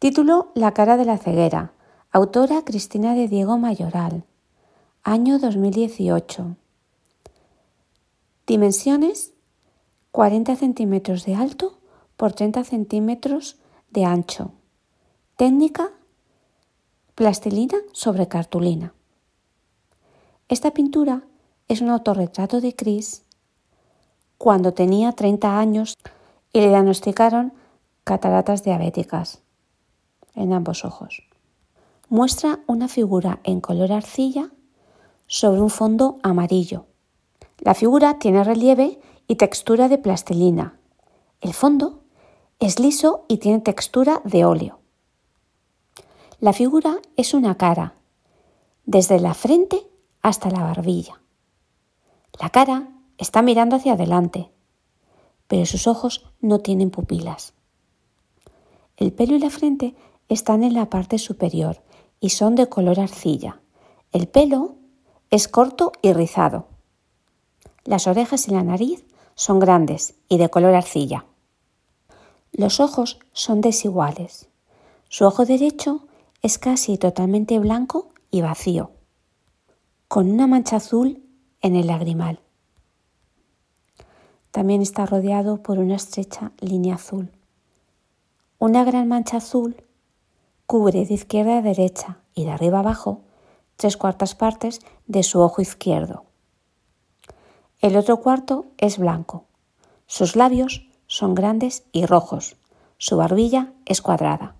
Título La cara de la ceguera. Autora Cristina de Diego Mayoral. Año 2018. Dimensiones 40 centímetros de alto por 30 centímetros de ancho. Técnica plastilina sobre cartulina. Esta pintura es un autorretrato de Chris cuando tenía 30 años y le diagnosticaron cataratas diabéticas en ambos ojos. Muestra una figura en color arcilla sobre un fondo amarillo. La figura tiene relieve y textura de plastilina. El fondo es liso y tiene textura de óleo. La figura es una cara, desde la frente hasta la barbilla. La cara está mirando hacia adelante, pero sus ojos no tienen pupilas. El pelo y la frente están en la parte superior y son de color arcilla. El pelo es corto y rizado. Las orejas y la nariz son grandes y de color arcilla. Los ojos son desiguales. Su ojo derecho es casi totalmente blanco y vacío, con una mancha azul en el lagrimal. También está rodeado por una estrecha línea azul. Una gran mancha azul cubre de izquierda a derecha y de arriba abajo tres cuartas partes de su ojo izquierdo. El otro cuarto es blanco. Sus labios son grandes y rojos. Su barbilla es cuadrada.